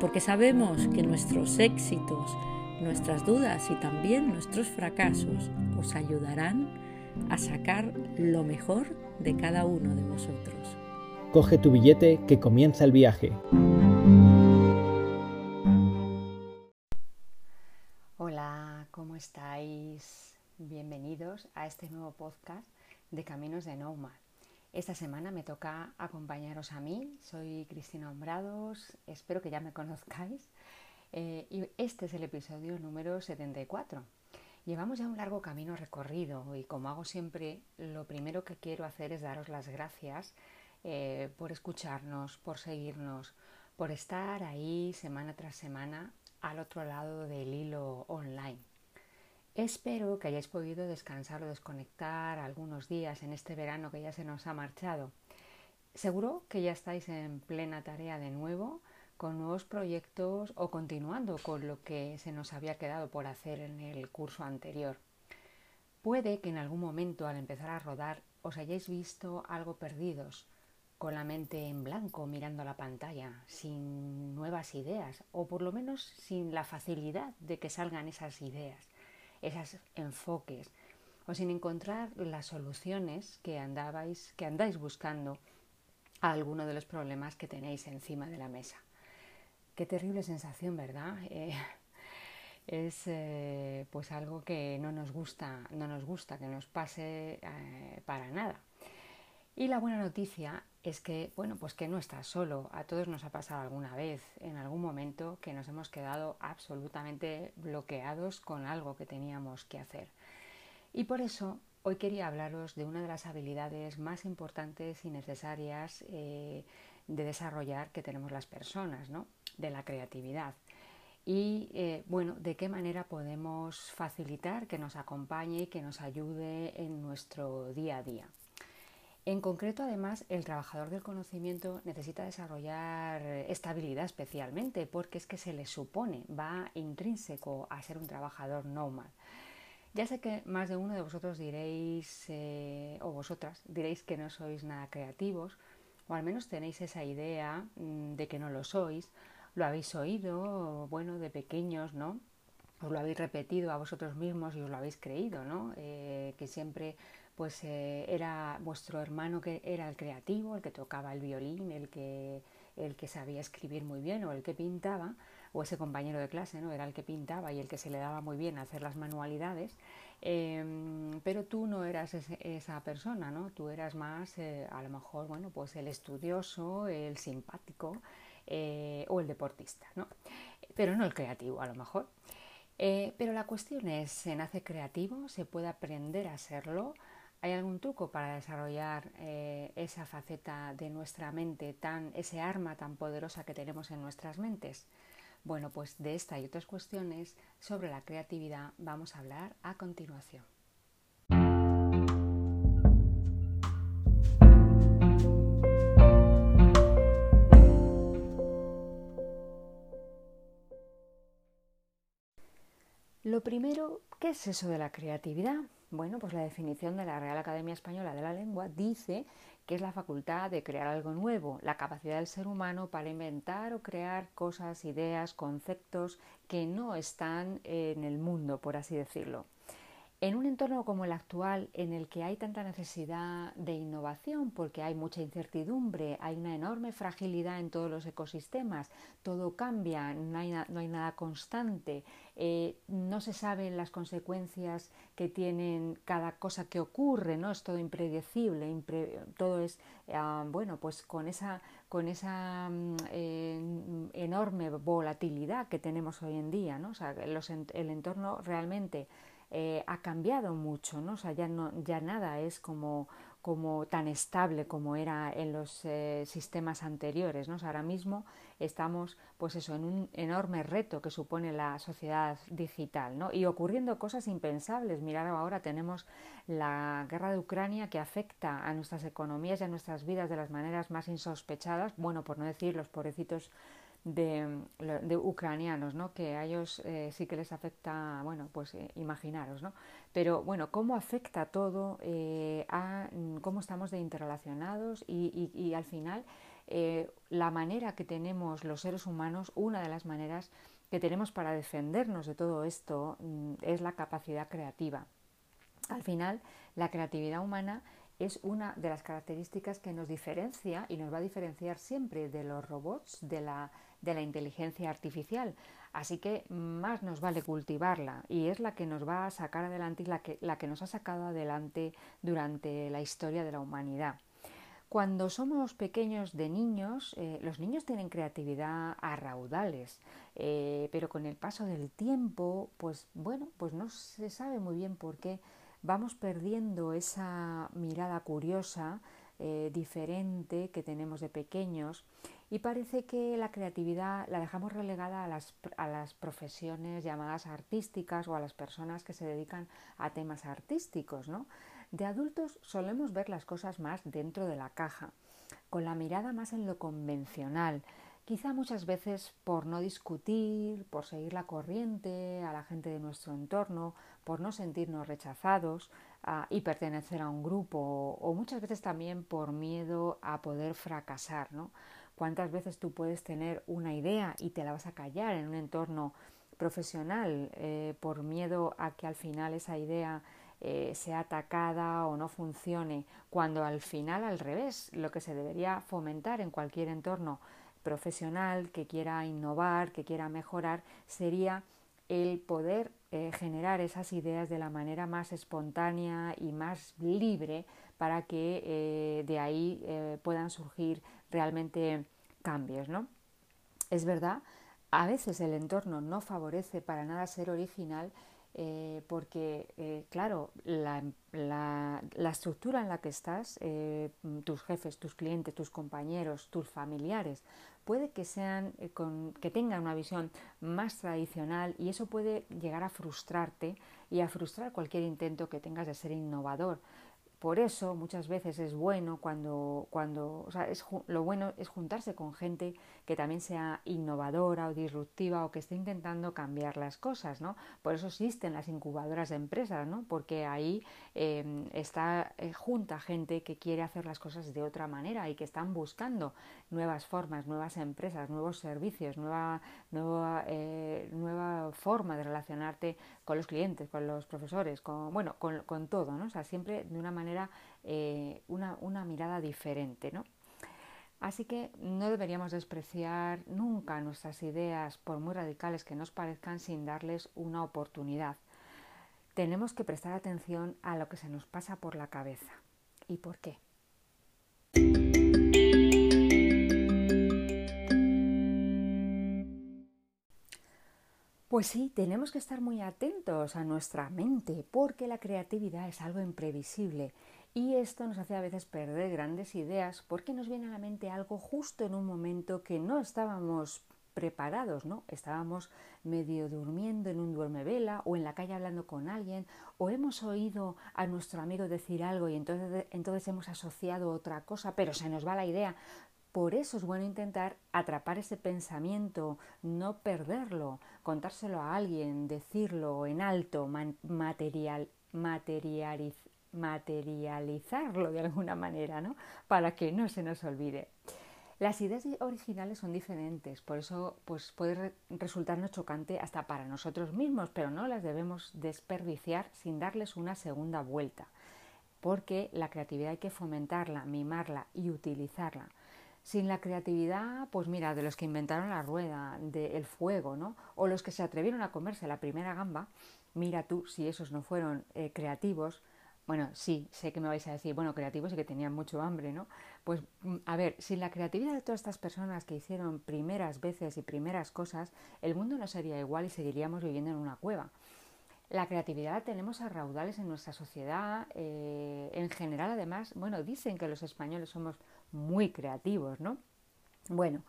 porque sabemos que nuestros éxitos, nuestras dudas y también nuestros fracasos os ayudarán a sacar lo mejor de cada uno de vosotros. Coge tu billete que comienza el viaje. Hola, ¿cómo estáis? Bienvenidos a este nuevo podcast de Caminos de Nomad. Esta semana me toca acompañaros a mí. Soy Cristina Hombrados, espero que ya me conozcáis. Eh, y este es el episodio número 74. Llevamos ya un largo camino recorrido y como hago siempre, lo primero que quiero hacer es daros las gracias eh, por escucharnos, por seguirnos, por estar ahí semana tras semana al otro lado del hilo online. Espero que hayáis podido descansar o desconectar algunos días en este verano que ya se nos ha marchado. Seguro que ya estáis en plena tarea de nuevo, con nuevos proyectos o continuando con lo que se nos había quedado por hacer en el curso anterior. Puede que en algún momento al empezar a rodar os hayáis visto algo perdidos, con la mente en blanco mirando la pantalla, sin nuevas ideas o por lo menos sin la facilidad de que salgan esas ideas esos enfoques o sin encontrar las soluciones que andabais, que andáis buscando a alguno de los problemas que tenéis encima de la mesa. Qué terrible sensación, ¿verdad? Eh, es eh, pues algo que no nos gusta, no nos gusta que nos pase eh, para nada. Y la buena noticia es que, bueno, pues que no estás solo. A todos nos ha pasado alguna vez, en algún momento, que nos hemos quedado absolutamente bloqueados con algo que teníamos que hacer. Y por eso hoy quería hablaros de una de las habilidades más importantes y necesarias eh, de desarrollar que tenemos las personas, ¿no? De la creatividad. Y eh, bueno, de qué manera podemos facilitar que nos acompañe y que nos ayude en nuestro día a día. En concreto, además, el trabajador del conocimiento necesita desarrollar estabilidad especialmente porque es que se le supone, va intrínseco a ser un trabajador nómada. Ya sé que más de uno de vosotros diréis, eh, o vosotras diréis que no sois nada creativos, o al menos tenéis esa idea mm, de que no lo sois, lo habéis oído, bueno, de pequeños, ¿no? Os lo habéis repetido a vosotros mismos y os lo habéis creído, ¿no? Eh, que siempre pues eh, era vuestro hermano que era el creativo, el que tocaba el violín, el que, el que sabía escribir muy bien o el que pintaba, o ese compañero de clase, ¿no? Era el que pintaba y el que se le daba muy bien hacer las manualidades, em, pero tú no eras esa persona, ¿no? Tú eras más, eh, a lo mejor, bueno, pues el estudioso, el simpático eh, o el deportista, ¿no? Pero no el creativo, a lo mejor. pero la cuestión es, ¿se nace creativo? ¿Se puede aprender a serlo? ¿Hay algún truco para desarrollar eh, esa faceta de nuestra mente, tan, ese arma tan poderosa que tenemos en nuestras mentes? Bueno, pues de esta y otras cuestiones sobre la creatividad vamos a hablar a continuación. Lo primero, ¿qué es eso de la creatividad? Bueno, pues la definición de la Real Academia Española de la Lengua dice que es la facultad de crear algo nuevo, la capacidad del ser humano para inventar o crear cosas, ideas, conceptos que no están en el mundo, por así decirlo. En un entorno como el actual, en el que hay tanta necesidad de innovación, porque hay mucha incertidumbre, hay una enorme fragilidad en todos los ecosistemas, todo cambia, no hay, nada constante, eh, no se saben las consecuencias que tienen cada cosa que ocurre, ¿no? Es todo impredecible, todo es, ah, bueno, pues con esa, con esa mm, enorme volatilidad que tenemos hoy en día, ¿no? O sea, el entorno realmente eh, ha cambiado mucho, ¿no? O sea, ya, no, ya nada es como, como tan estable como era en los eh, sistemas anteriores. ¿no? ahora mismo estamos pues eso, en un enorme reto que supone la sociedad digital ¿no? y ocurriendo cosas impensables. Mirar ahora tenemos la guerra de Ucrania que afecta a nuestras economías y a nuestras vidas de las maneras más insospechadas, bueno, por no decir los pobrecitos de, de, ucranianos, ¿no? que a ellos eh, sí que les afecta, bueno, pues eh, imaginaros, ¿no? Pero bueno, cómo afecta todo eh, a mm, cómo estamos de interrelacionados y, y, y al final la manera que tenemos los seres humanos, una de las maneras que tenemos para defendernos de todo esto mm, es la capacidad creativa. Al final, la creatividad humana es una de las características que nos diferencia y nos va a diferenciar siempre de los robots, de la de la inteligencia artificial. Así que más nos vale cultivarla y es la que nos va a sacar adelante y la que, la que nos ha sacado adelante durante la historia de la humanidad. Cuando somos pequeños de niños, eh, los niños tienen creatividad a raudales, eh, pero con el paso del tiempo, pues bueno, pues no se sabe muy bien por qué vamos perdiendo esa mirada curiosa, eh, diferente que tenemos de pequeños y parece que la creatividad la dejamos relegada a las, a las profesiones llamadas artísticas o a las personas que se dedican a temas artísticos. ¿no? De adultos solemos ver las cosas más dentro de la caja, con la mirada más en lo convencional, quizá muchas veces por no discutir, por seguir la corriente a la gente de nuestro entorno, por no sentirnos rechazados ah, y pertenecer a un grupo, o muchas veces también por miedo a poder fracasar, ¿no? ¿Cuántas veces tú puedes tener una idea y te la vas a callar en un entorno profesional eh, por miedo a que al final esa idea eh, sea atacada o no funcione, cuando al final al revés, lo que se debería fomentar en cualquier entorno profesional que quiera innovar, que quiera mejorar, sería el poder eh, generar esas ideas de la manera más espontánea y más libre para que de ahí puedan surgir realmente cambios, ¿no? Es verdad, a veces el entorno no favorece para nada ser original eh, porque, eh, claro, la, estructura en la que estás, eh, tus jefes, tus clientes, tus compañeros, tus familiares, puede que sean que tengan una visión más tradicional y eso puede llegar a frustrarte y a frustrar cualquier intento que tengas de ser innovador. Por eso muchas veces es bueno cuando, cuando o sea, es, lo bueno es juntarse con gente que también sea innovadora o disruptiva o que esté intentando cambiar las cosas, ¿no? Por eso existen las incubadoras de empresas, ¿no? Porque ahí em, está eh, junta gente que quiere hacer las cosas de otra manera y que están buscando nuevas formas, nuevas empresas, nuevos servicios, nueva, nueva, eh, nueva forma de relacionarte con los clientes, con los profesores, con, bueno, con, con todo, ¿no? O sea, siempre de una manera eh, una, mirada diferente. ¿no? Así que no deberíamos despreciar nunca nuestras ideas, por muy radicales que nos parezcan, sin darles una oportunidad. Tenemos que prestar atención a lo que se nos pasa por la cabeza. ¿Y por qué? Pues sí, tenemos que estar muy atentos a nuestra mente porque la creatividad es algo imprevisible y esto nos hace a veces perder grandes ideas porque nos viene a la mente algo justo en un momento que no estábamos preparados, ¿no? Estábamos medio durmiendo en un duermevela o en la calle hablando con alguien o hemos oído a nuestro amigo decir algo y entonces, entonces hemos asociado otra cosa, pero se nos va la idea. Por eso es bueno intentar atrapar ese pensamiento, no perderlo, contárselo a alguien, decirlo en alto, material, materializarlo de alguna manera, ¿no? Para que no se nos olvide. Las ideas originales son diferentes, por eso pues, puede resultarnos chocante hasta para nosotros mismos, pero no las debemos desperdiciar sin darles una segunda vuelta, porque la creatividad hay que fomentarla, mimarla y utilizarla. Sin la creatividad, pues mira, de los que inventaron la rueda, del fuego, ¿no? O los que se atrevieron a comerse la primera gamba, mira tú si esos no fueron eh, creativos. Bueno, sí, sé que me vais a decir, bueno, creativos y que tenían mucho hambre, ¿no? Pues mm, a ver, sin la creatividad de todas estas personas que hicieron primeras veces y primeras cosas, el mundo no sería igual y seguiríamos viviendo en una cueva. La creatividad la tenemos a raudales en nuestra sociedad. Eh, en general, además, bueno, dicen que los españoles somos muy creativos, ¿no? Bueno,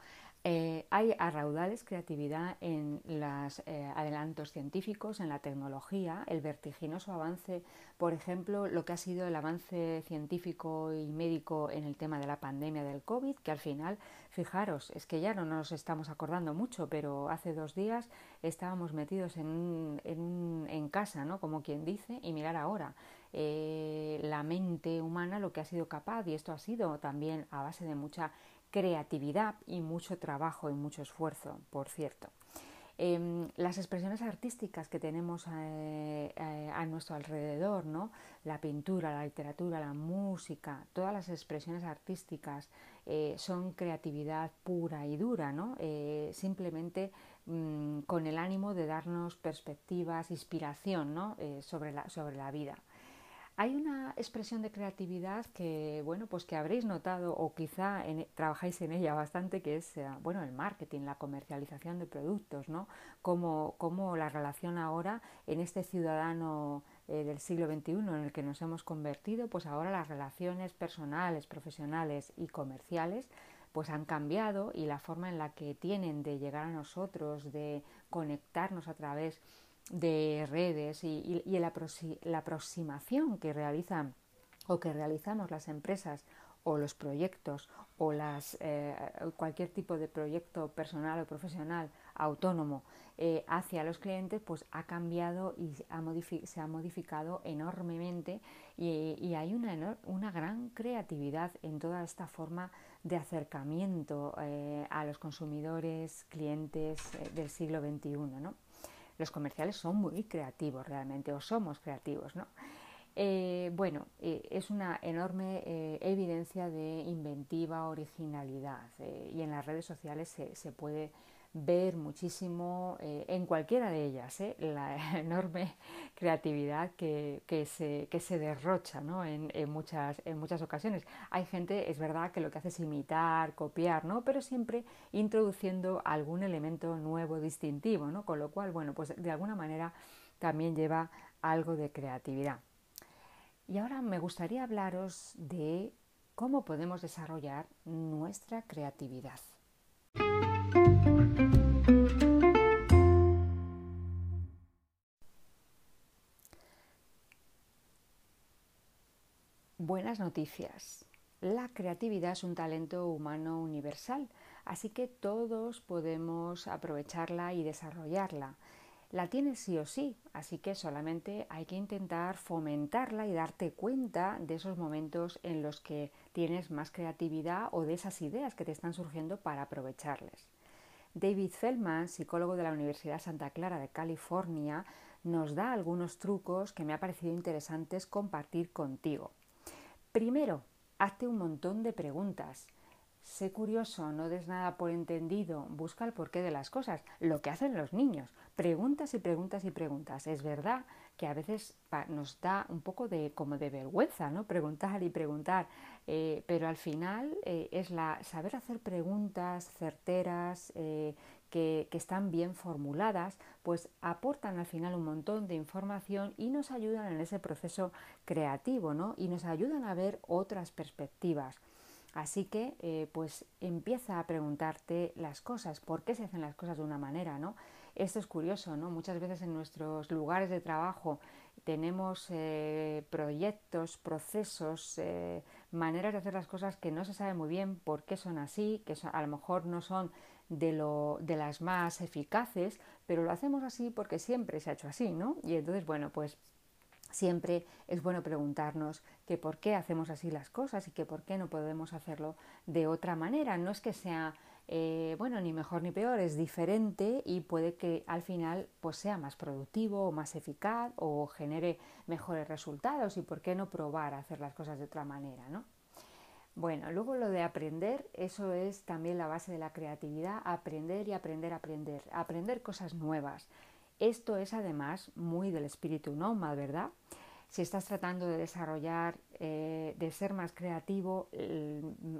eh, hay a raudales creatividad en los eh, adelantos científicos, en la tecnología, el vertiginoso avance, por ejemplo, lo que ha sido el avance científico y médico en el tema de la pandemia del COVID, que al final, fijaros, es que ya no nos estamos acordando mucho, pero hace dos días estábamos metidos en, en, casa, ¿no? Como quien dice, y mirar ahora. Eh, la mente humana lo que ha sido capaz y esto ha sido también a base de mucha creatividad y mucho trabajo y mucho esfuerzo, por cierto. Em, las expresiones artísticas que tenemos eh, eh, a nuestro alrededor, ¿no? la pintura, la literatura, la música, todas las expresiones artísticas son creatividad pura y dura, ¿no? simplemente mm, con el ánimo de darnos perspectivas, inspiración ¿no? sobre, la, sobre la vida. Hay una expresión de creatividad que, bueno, pues que habréis notado o quizá e, trabajáis en ella bastante, que es, eh, bueno, el marketing, la comercialización de productos, ¿no? Como, la relación ahora en este ciudadano eh, del siglo XXI en el que nos hemos convertido, pues ahora las relaciones personales, profesionales y comerciales pues han cambiado y la forma en la que tienen de llegar a nosotros, de conectarnos a través de redes y, la, aproximación que realizan o que realizamos las empresas o los proyectos o las, eh, cualquier tipo de proyecto personal o profesional autónomo eh, hacia los clientes pues ha cambiado y se ha modificado enormemente y, hay una, una, gran creatividad en toda esta forma de acercamiento eh, a los consumidores clientes del siglo XXI. ¿no? Los comerciales son muy creativos realmente, o somos creativos, ¿no? Eh, bueno, eh, es una enorme eh, evidencia de inventiva, originalidad y en las redes sociales se, se puede ver muchísimo eh, en cualquiera de ellas ¿eh? la enorme creatividad que, se, que se, derrocha ¿no? en, muchas, en muchas ocasiones. Hay gente, es verdad, que lo que hace es imitar, copiar, ¿no? pero siempre introduciendo algún elemento nuevo, distintivo, ¿no? con lo cual, bueno, pues de alguna manera también lleva algo de creatividad. Y ahora me gustaría hablaros de cómo podemos desarrollar nuestra creatividad. Buenas noticias. La creatividad es un talento humano universal, así que todos podemos aprovecharla y desarrollarla. La tienes sí o sí, así que solamente hay que intentar fomentarla y darte cuenta de esos momentos en los que tienes más creatividad o de esas ideas que te están surgiendo para aprovecharles. David Feldman, psicólogo de la Universidad Santa Clara de California, nos da algunos trucos que me ha parecido interesantes compartir contigo. Primero, hazte un montón de preguntas. Sé curioso, no des nada por entendido, busca el porqué de las cosas, lo que hacen los niños. Preguntas y preguntas y preguntas. Es verdad que a veces nos da un poco de como de vergüenza, ¿no? Preguntar y preguntar, eh, pero al final eh, es la saber hacer preguntas certeras, eh, que, están bien formuladas, pues aportan al final un montón de información y nos ayudan en ese proceso creativo, ¿no? Y nos ayudan a ver otras perspectivas. Así que, eh, pues empieza a preguntarte las cosas, por qué se hacen las cosas de una manera, ¿no? Esto es curioso, ¿no? Muchas veces en nuestros lugares de trabajo tenemos eh, proyectos, procesos, eh, maneras de hacer las cosas que no se sabe muy bien por qué son así, que a lo mejor no son de, lo, de las más eficaces, pero lo hacemos así porque siempre se ha hecho así, ¿no? Y entonces, bueno, pues siempre es bueno preguntarnos que por qué hacemos así las cosas y que por qué no podemos hacerlo de otra manera. No es que sea eh, bueno ni mejor ni peor, es diferente y puede que al final pues sea más productivo o más eficaz o genere mejores resultados y por qué no probar a hacer las cosas de otra manera, ¿no? Bueno, luego lo de aprender, eso es también la base de la creatividad, aprender y aprender, aprender, aprender cosas nuevas. Esto es además muy del espíritu nómada, ¿verdad? Si estás tratando de desarrollar, eh, de ser más creativo,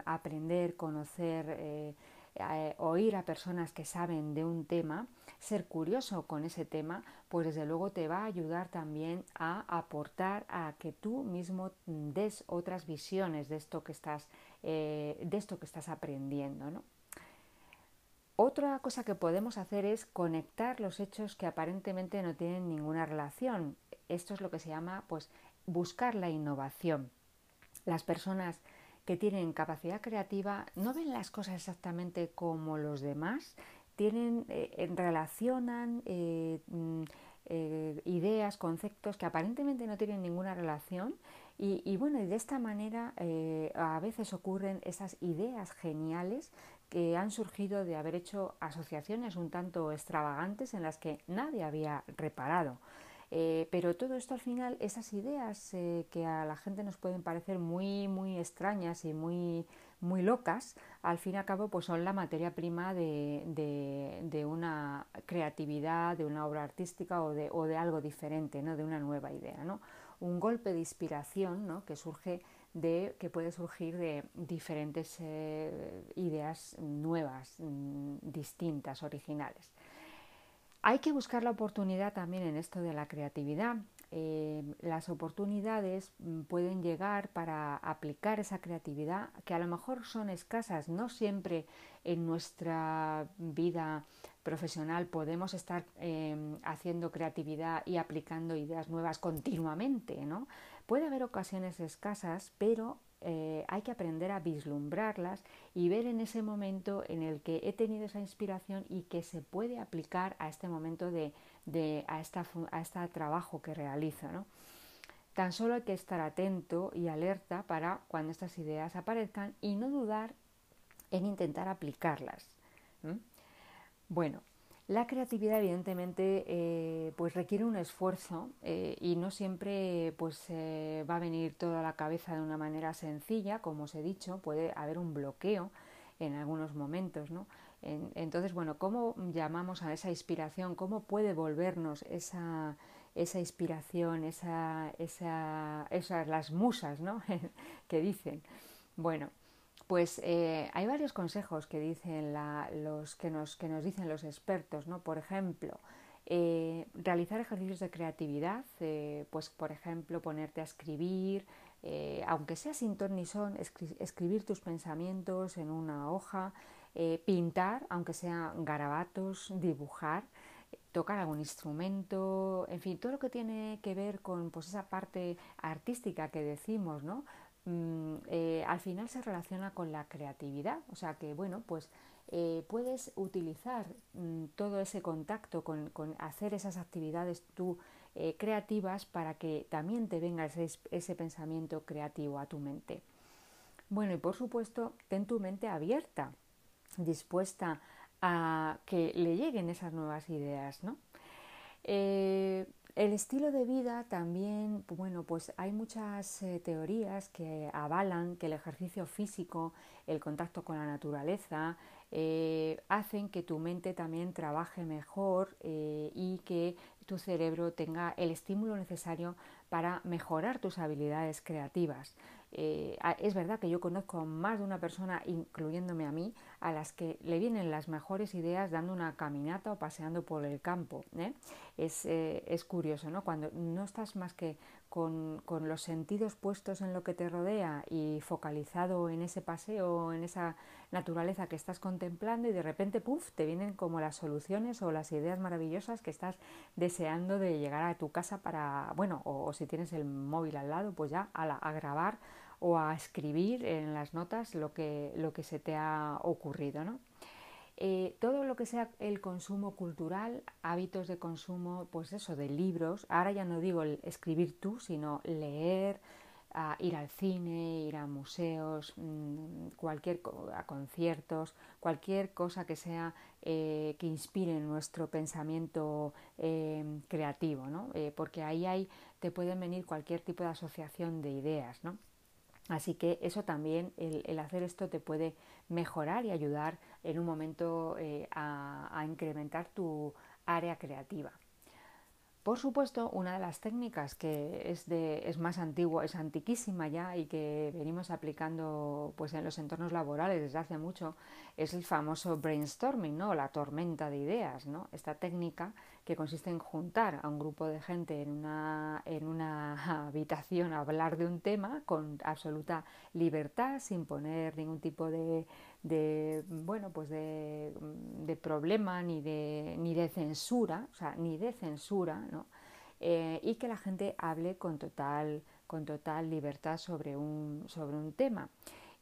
aprender, conocer, eh, eh, oír a personas que saben de un tema, ser curioso con ese tema, pues desde luego te va a ayudar también a aportar a que tú mismo des otras visiones de esto que estás, de esto que estás aprendiendo. ¿no? Otra cosa que podemos hacer es conectar los hechos que aparentemente no tienen ninguna relación. Esto es lo que se llama pues buscar la innovación. Las personas que tienen capacidad creativa no ven las cosas exactamente como los demás, tienen, eh, relacionan eh, mm, eh, ideas, conceptos que aparentemente no tienen ninguna relación y, bueno, y de esta manera a veces ocurren esas ideas geniales que han surgido de haber hecho asociaciones un tanto extravagantes en las que nadie había reparado. Eh, pero todo esto al final, esas ideas eh, que a la gente nos pueden parecer muy, muy extrañas y muy, muy locas, al fin y al cabo pues son la materia prima de, de, una creatividad, de una obra artística o de, o de algo diferente, ¿no? de una nueva idea. ¿no? Un golpe de inspiración ¿no? que surge de que puede surgir de diferentes eh, ideas nuevas, mm, distintas, originales. Hay que buscar la oportunidad también en esto de la creatividad. Eh, las oportunidades mm, pueden llegar para aplicar esa creatividad que a lo mejor son escasas, no siempre en nuestra vida profesional podemos estar em, haciendo creatividad y aplicando ideas nuevas continuamente, ¿no? Puede haber ocasiones escasas, pero eh, hay que aprender a vislumbrarlas y ver en ese momento en el que he tenido esa inspiración y que se puede aplicar a este momento de, a, esta, a este trabajo que realizo. Tan solo hay que estar atento y alerta para cuando estas ideas aparezcan y no dudar en intentar aplicarlas. Bueno, la creatividad evidentemente eh, pues requiere un esfuerzo eh, y no siempre pues eh, va a venir toda la cabeza de una manera sencilla, como os he dicho, puede haber un bloqueo en algunos momentos, ¿no? entonces, bueno, ¿cómo llamamos a esa inspiración? ¿Cómo puede volvernos esa, esa inspiración, esa, esa, esas las musas, ¿no? que dicen? Bueno, pues eh, hay varios consejos que dicen los que nos, que nos dicen los expertos, ¿no? Por ejemplo, eh, realizar ejercicios de creatividad, eh, pues por ejemplo ponerte a escribir, aunque sea sin ton ni son, escribir tus pensamientos en una hoja, pintar, aunque sean garabatos, dibujar, tocar algún instrumento, en fin, todo lo que tiene que ver con pues, esa parte artística que decimos, ¿no? Mm, eh, al final se relaciona con la creatividad. O sea que, bueno, pues eh, puedes utilizar mm, todo ese contacto con, hacer esas actividades tú eh, creativas para que también te venga ese, ese, pensamiento creativo a tu mente. Bueno, y por supuesto, ten tu mente abierta, dispuesta a que le lleguen esas nuevas ideas, ¿no? El estilo de vida también, bueno, pues hay muchas eh, teorías que avalan que el ejercicio físico, el contacto con la naturaleza, eh, hacen que tu mente también trabaje mejor eh, y que tu cerebro tenga el estímulo necesario para mejorar tus habilidades creativas. Eh, es verdad que yo conozco más de una persona, incluyéndome a mí, a las que le vienen las mejores ideas dando una caminata o paseando por el campo. ¿eh? Es, eh, es, curioso, ¿no? Cuando no estás más que con, con, los sentidos puestos en lo que te rodea y focalizado en ese paseo, en esa naturaleza que estás contemplando y de repente, puff, te vienen como las soluciones o las ideas maravillosas que estás deseando de llegar a tu casa para, bueno, o, si tienes el móvil al lado, pues ya a, a grabar o a escribir en las notas lo que, lo que se te ha ocurrido. ¿no? Eh, todo lo que sea el consumo cultural, hábitos de consumo, pues eso, de libros, ahora ya no digo escribir tú, sino leer, ir al cine, ir a museos, mm, cualquier a conciertos, cualquier cosa que sea eh, que inspire nuestro pensamiento eh, creativo, ¿no? porque ahí hay, te pueden venir cualquier tipo de asociación de ideas, ¿no? Así que eso también, el, hacer esto te puede mejorar y ayudar en un momento eh, a, incrementar tu área creativa. Por supuesto, una de las técnicas que es, de, es más antigua, es antiquísima ya y que venimos aplicando pues, en los entornos laborales desde hace mucho, es el famoso brainstorming, ¿no? la tormenta de ideas. ¿no? Esta técnica que consiste en juntar a un grupo de gente en una, en una habitación a hablar de un tema con absoluta libertad, sin poner ningún tipo de, de bueno pues de, de, problema ni de ni de censura o sea ni de censura ¿no? Eh, y que la gente hable con total con total libertad sobre un sobre un tema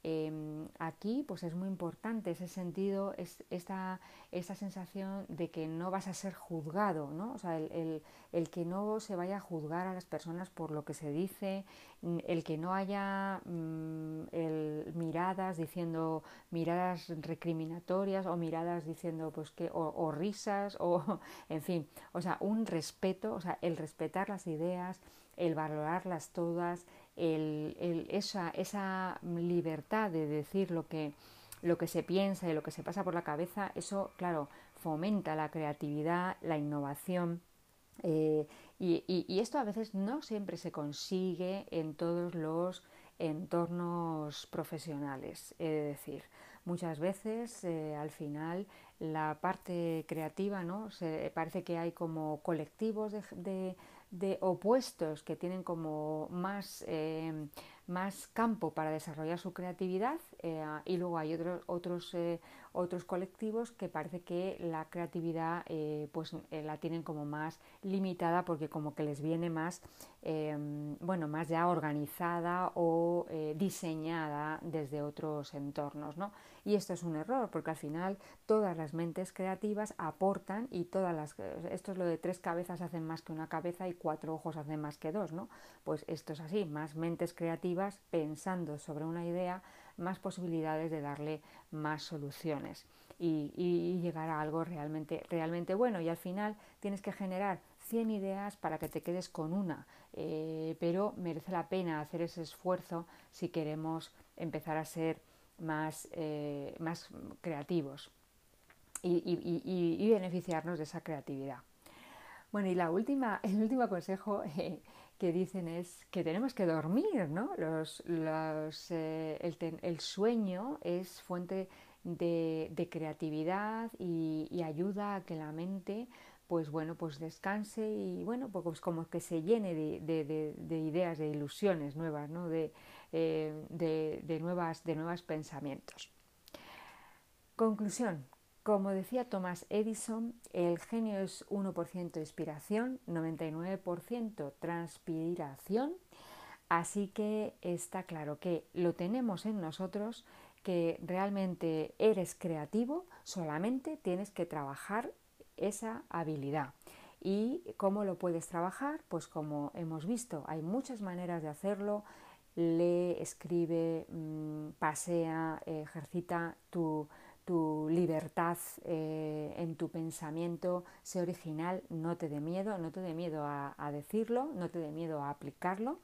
Em, aquí pues es muy importante ese sentido, es esta, esta, sensación de que no vas a ser juzgado, ¿no? O sea, el, el, que no se vaya a juzgar a las personas por lo que se dice, el que no haya mm, el, miradas diciendo miradas recriminatorias o miradas diciendo pues que o, o risas o en fin, o sea, un respeto, o sea, el respetar las ideas, el valorarlas todas, el, esa, libertad de decir lo que, se piensa y lo que se pasa por la cabeza, eso, claro, fomenta la creatividad, la innovación. Eh, y, esto a veces no siempre se consigue en todos los entornos profesionales. Es decir, muchas veces eh, al final la parte creativa, ¿no? Se, parece que hay como colectivos de de opuestos que tienen como más, eh, más campo para desarrollar su creatividad eh, y luego hay otros, otros, eh, otros colectivos que parece que la creatividad pues la tienen como más limitada porque como que les viene más bueno más ya organizada o diseñada desde otros entornos ¿no? Y esto es un error, porque al final todas las mentes creativas aportan y todas las... Esto es lo de tres cabezas hacen más que una cabeza y cuatro ojos hacen más que dos, ¿no? Pues esto es así, más mentes creativas pensando sobre una idea, más posibilidades de darle más soluciones. Y, llegar a algo realmente, realmente bueno. Y al final tienes que generar 100 ideas para que te quedes con una, eh, pero merece la pena hacer ese esfuerzo si queremos empezar a ser más, eh, más creativos y, beneficiarnos de esa creatividad. Bueno, y la última, el último consejo eh, que dicen es que tenemos que dormir, ¿no? Los, los, eh, el, el, sueño es fuente de, de creatividad y, ayuda a que la mente pues bueno, pues descanse y bueno, pues como que se llene de, de, de ideas, de ilusiones nuevas, ¿no? De, eh, nuevas, de nuevos pensamientos. Conclusión. Como decía Thomas Edison, el genio es 1% inspiración, 99% transpiración, así que está claro que lo tenemos en nosotros, que realmente eres creativo, solamente tienes que trabajar esa habilidad. ¿Y cómo lo puedes trabajar? Pues como hemos visto, hay muchas maneras de hacerlo, lee, escribe, mm, pasea, ejercita tu, libertad eh, en tu pensamiento, sé original, no te dé miedo, no te dé miedo a, decirlo, no te dé miedo a aplicarlo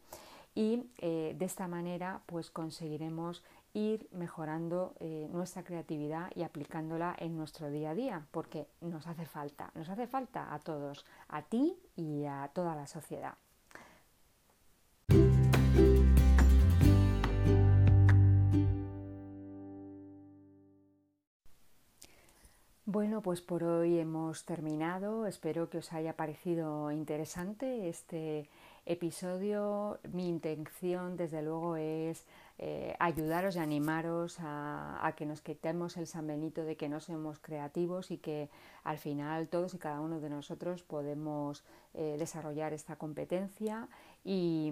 y eh, de esta manera pues conseguiremos ir mejorando eh, nuestra creatividad y aplicándola en nuestro día a día porque nos hace falta, nos hace falta a todos, a ti y a toda la sociedad. Bueno, pues por hoy hemos terminado. Espero que os haya parecido interesante este episodio. Mi intención, desde luego, es eh, ayudaros y animaros a, que nos quitemos el San Benito de que no somos creativos y que al final todos y cada uno de nosotros podemos eh, desarrollar esta competencia y,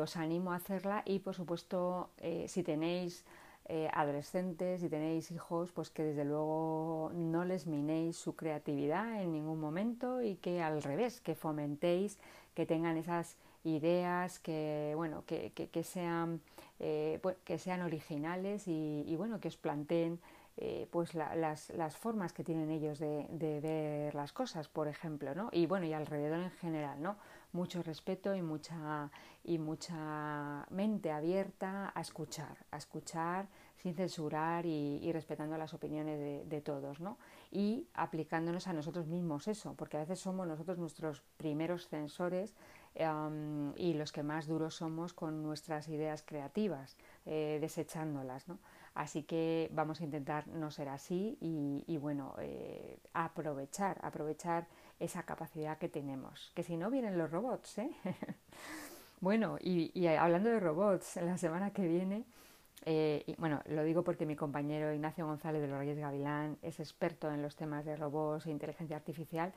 os animo a hacerla y, por supuesto, eh, si tenéis eh, adolescentes y tenéis hijos, pues que desde luego no les minéis su creatividad en ningún momento y que al revés, que fomentéis que tengan esas ideas que bueno que, que, sean eh, pues, que sean originales y, bueno que os planteen eh, pues las, las, formas que tienen ellos de, de, ver las cosas por ejemplo no y bueno y alrededor en general no mucho respeto y mucha, y mucha mente abierta a escuchar, a escuchar sin censurar y, respetando las opiniones de, todos, ¿no? Y aplicándonos a nosotros mismos eso, porque a veces somos nosotros nuestros primeros censores y los que más duros somos con nuestras ideas creativas, eh, desechándolas, ¿no? Así que vamos a intentar no ser así y, bueno, eh, aprovechar, aprovechar esa capacidad que tenemos. Que si no vienen los robots, ¿eh? bueno, y, hablando de robots, la semana que viene, eh, y, bueno, lo digo porque mi compañero Ignacio González de los Reyes Gavilán es experto en los temas de robots e inteligencia artificial,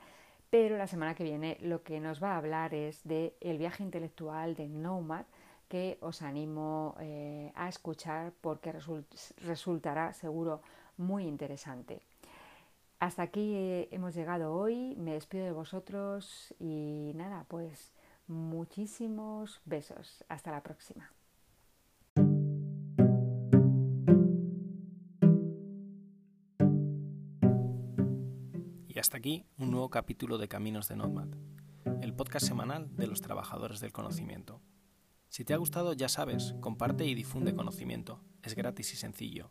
pero la semana que viene lo que nos va a hablar es de el viaje intelectual de Nomad, que os animo eh, a escuchar porque resultará seguro muy interesante. Hasta aquí hemos llegado hoy, me despido de vosotros y nada, pues muchísimos besos. Hasta la próxima. Y hasta aquí un nuevo capítulo de Caminos de Nomad, el podcast semanal de los trabajadores del conocimiento. Si te ha gustado, ya sabes, comparte y difunde conocimiento. Es gratis y sencillo.